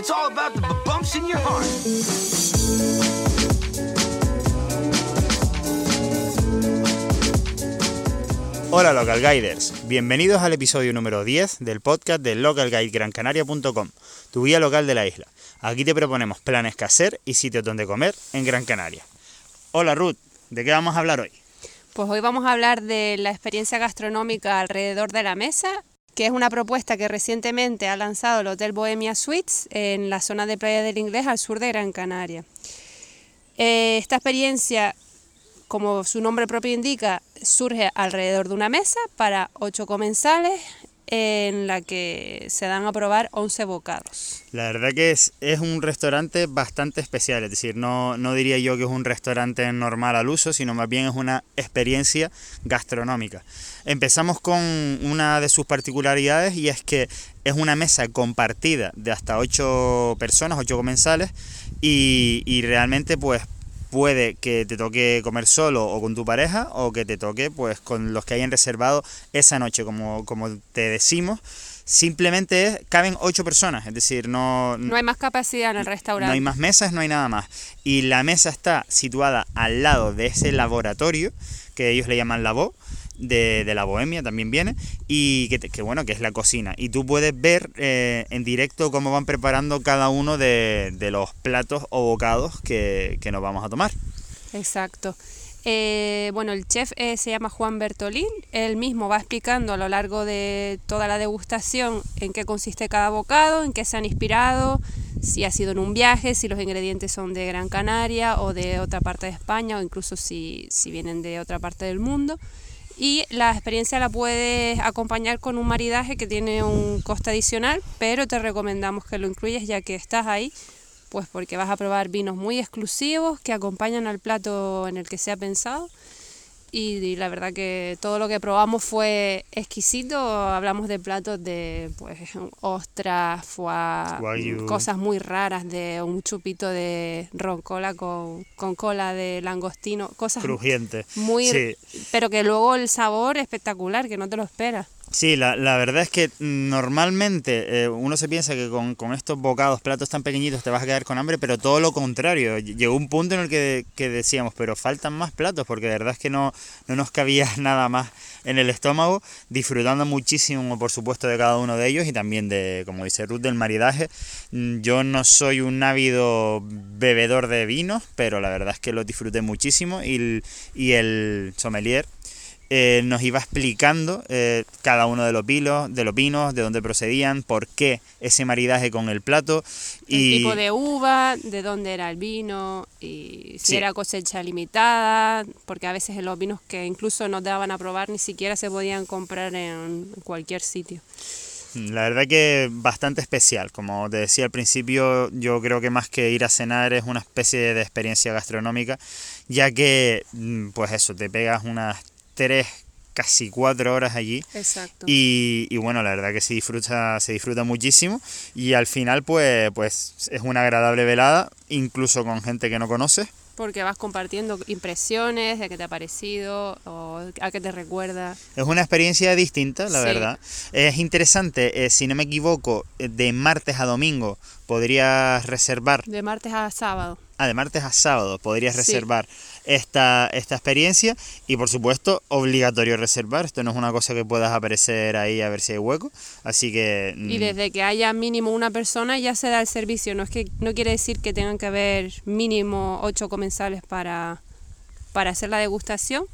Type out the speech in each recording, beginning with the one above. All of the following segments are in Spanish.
It's all about the bumps in your heart. Hola Local Guiders, bienvenidos al episodio número 10 del podcast de localguidegrancanaria.com, tu guía local de la isla. Aquí te proponemos planes que hacer y sitios donde comer en Gran Canaria. Hola Ruth, ¿de qué vamos a hablar hoy? Pues hoy vamos a hablar de la experiencia gastronómica alrededor de la mesa, que es una propuesta que recientemente ha lanzado el Hotel Bohemia Suites en la zona de Playa del Inglés al sur de Gran Canaria. Eh, esta experiencia, como su nombre propio indica, surge alrededor de una mesa para ocho comensales en la que se dan a probar 11 bocados. La verdad que es, es un restaurante bastante especial, es decir, no, no diría yo que es un restaurante normal al uso, sino más bien es una experiencia gastronómica. Empezamos con una de sus particularidades y es que es una mesa compartida de hasta 8 personas, 8 comensales, y, y realmente pues puede que te toque comer solo o con tu pareja o que te toque pues con los que hayan reservado esa noche como, como te decimos simplemente es, caben ocho personas es decir no No hay más capacidad en el restaurante. no hay más mesas no hay nada más y la mesa está situada al lado de ese laboratorio que ellos le llaman labo de, de la bohemia también viene y que, que bueno que es la cocina y tú puedes ver eh, en directo cómo van preparando cada uno de, de los platos o bocados que, que nos vamos a tomar Exacto. Eh, bueno, el chef eh, se llama Juan Bertolín. Él mismo va explicando a lo largo de toda la degustación en qué consiste cada bocado, en qué se han inspirado, si ha sido en un viaje, si los ingredientes son de Gran Canaria o de otra parte de España o incluso si, si vienen de otra parte del mundo. Y la experiencia la puedes acompañar con un maridaje que tiene un coste adicional, pero te recomendamos que lo incluyas ya que estás ahí pues porque vas a probar vinos muy exclusivos que acompañan al plato en el que se ha pensado. Y, y la verdad que todo lo que probamos fue exquisito. Hablamos de platos de pues ostras, foie, cosas muy raras, de un chupito de roncola con, con cola de langostino, cosas crujiente muy... sí Pero que luego el sabor espectacular, que no te lo esperas. Sí, la, la verdad es que normalmente eh, uno se piensa que con, con estos bocados, platos tan pequeñitos te vas a quedar con hambre, pero todo lo contrario. Ll- Llegó un punto en el que, que decíamos, pero faltan más platos, porque de verdad es que no, no nos cabía nada más en el estómago, disfrutando muchísimo, por supuesto, de cada uno de ellos y también de, como dice Ruth, del maridaje. Mm, Yo no soy un ávido bebedor de vinos, pero la verdad es que lo disfruté muchísimo y el, y el sommelier eh, nos iba explicando eh, cada uno de los vinos, de los vinos, de dónde procedían, por qué ese maridaje con el plato El y tipo de uva, de dónde era el vino y si Sí. era cosecha limitada, porque a veces los vinos que incluso no te daban a probar ni siquiera se podían comprar en cualquier sitio. la verdad que bastante especial. Como te decía al principio, yo creo que más que ir a cenar es una especie de experiencia gastronómica, ya que, mm, pues eso, te pegas unas tres, casi cuatro horas allí Exacto. Y, y bueno, la verdad que se disfruta, se disfruta muchísimo y al final pues, pues es una agradable velada, incluso con gente que no conoces. Porque vas compartiendo impresiones de qué te ha parecido o a qué te recuerda. Es una experiencia distinta, la Sí. verdad. Es interesante, eh, si no me equivoco, de martes a domingo podrías reservar, De martes a sábado. ah, de martes a sábado podrías Sí. reservar esta, esta experiencia y por supuesto obligatorio reservar, esto no es una cosa que puedas aparecer ahí a ver si hay hueco, así que... Y mm, desde que haya mínimo una persona ya se da el servicio. No es que no quiere decir que tengan que haber mínimo ocho comensales para, para hacer la degustación.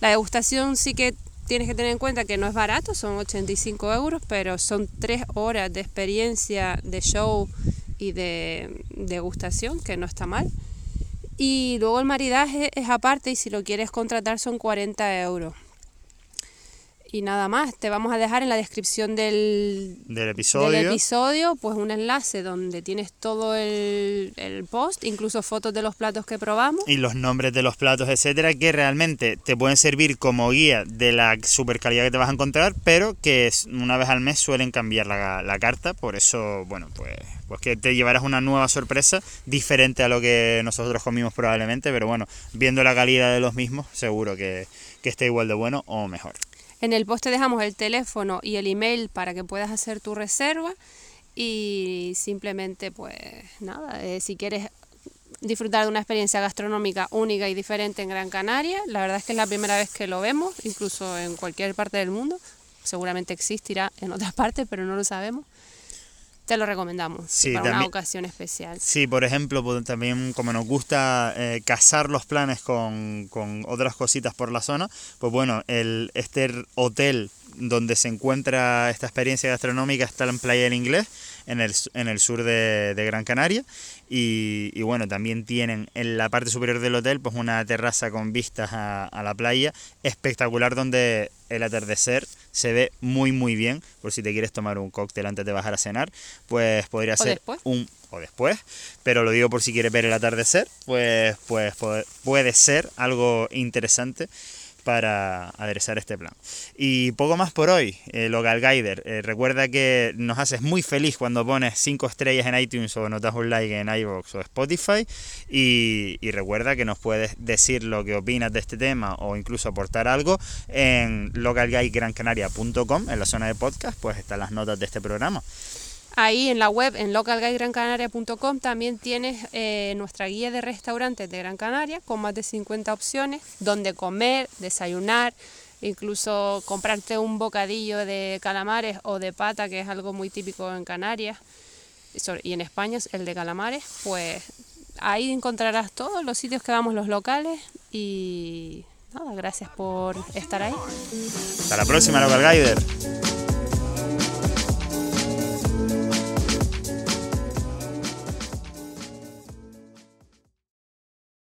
La degustación sí que tienes que tener en cuenta que no es barato, son 85 euros, pero son tres horas de experiencia, de show y de degustación, que no está mal. Y luego el maridaje es aparte y si lo quieres contratar son 40 euros. Y nada más, te vamos a dejar en la descripción del, del episodio. del episodio, pues un enlace donde tienes todo el, el post, incluso fotos de los platos que probamos. y los nombres de los platos, etcétera, que realmente te pueden servir como guía de la super calidad que te vas a encontrar, pero que una vez al mes suelen cambiar la, la carta, por eso, bueno, pues, pues que te llevarás una nueva sorpresa diferente a lo que nosotros comimos probablemente, pero bueno, viendo la calidad de los mismos, seguro que, que esté igual de bueno o mejor. En el post te dejamos el teléfono y el email para que puedas hacer tu reserva Y simplemente, pues nada, eh, si quieres disfrutar de una experiencia gastronómica única y diferente en Gran Canaria, la verdad es que es la primera vez que lo vemos, incluso en cualquier parte del mundo. Seguramente existirá en otras partes, pero no lo sabemos te lo recomendamos Sí, para una ocasión especial. Sí, por ejemplo, pues, también como nos gusta eh, casar los planes con, con otras cositas por la zona, pues bueno, el, este hotel donde se encuentra esta experiencia gastronómica está en Playa del Inglés, en el, en el sur de, de Gran Canaria. Y, y bueno, también tienen en la parte superior del hotel pues una terraza con vistas a, a la playa espectacular donde el atardecer se ve muy muy bien. Por si te quieres tomar un cóctel antes de bajar a cenar, pues podría ser después. un o después, pero lo digo por si quieres ver el atardecer, pues, pues puede, puede ser algo interesante para aderezar este plan. Y poco más por hoy, eh, Local Guider. Eh, recuerda que nos haces muy feliz cuando pones 5 estrellas en iTunes o notas un like en iVoox o Spotify. Y, y recuerda que nos puedes decir lo que opinas de este tema o incluso aportar algo en localguidegrancanaria.com, en la zona de podcast, pues están las notas de este programa. Ahí en la web, en localguidegrancanaria.com, también tienes eh, nuestra guía de restaurantes de Gran Canaria con más de 50 opciones donde comer, desayunar, incluso comprarte un bocadillo de calamares o de pata, que es algo muy típico en Canarias y en España es el de calamares, pues ahí encontrarás todos los sitios que vamos los locales y nada, gracias por estar ahí. Hasta la próxima, Local Guider.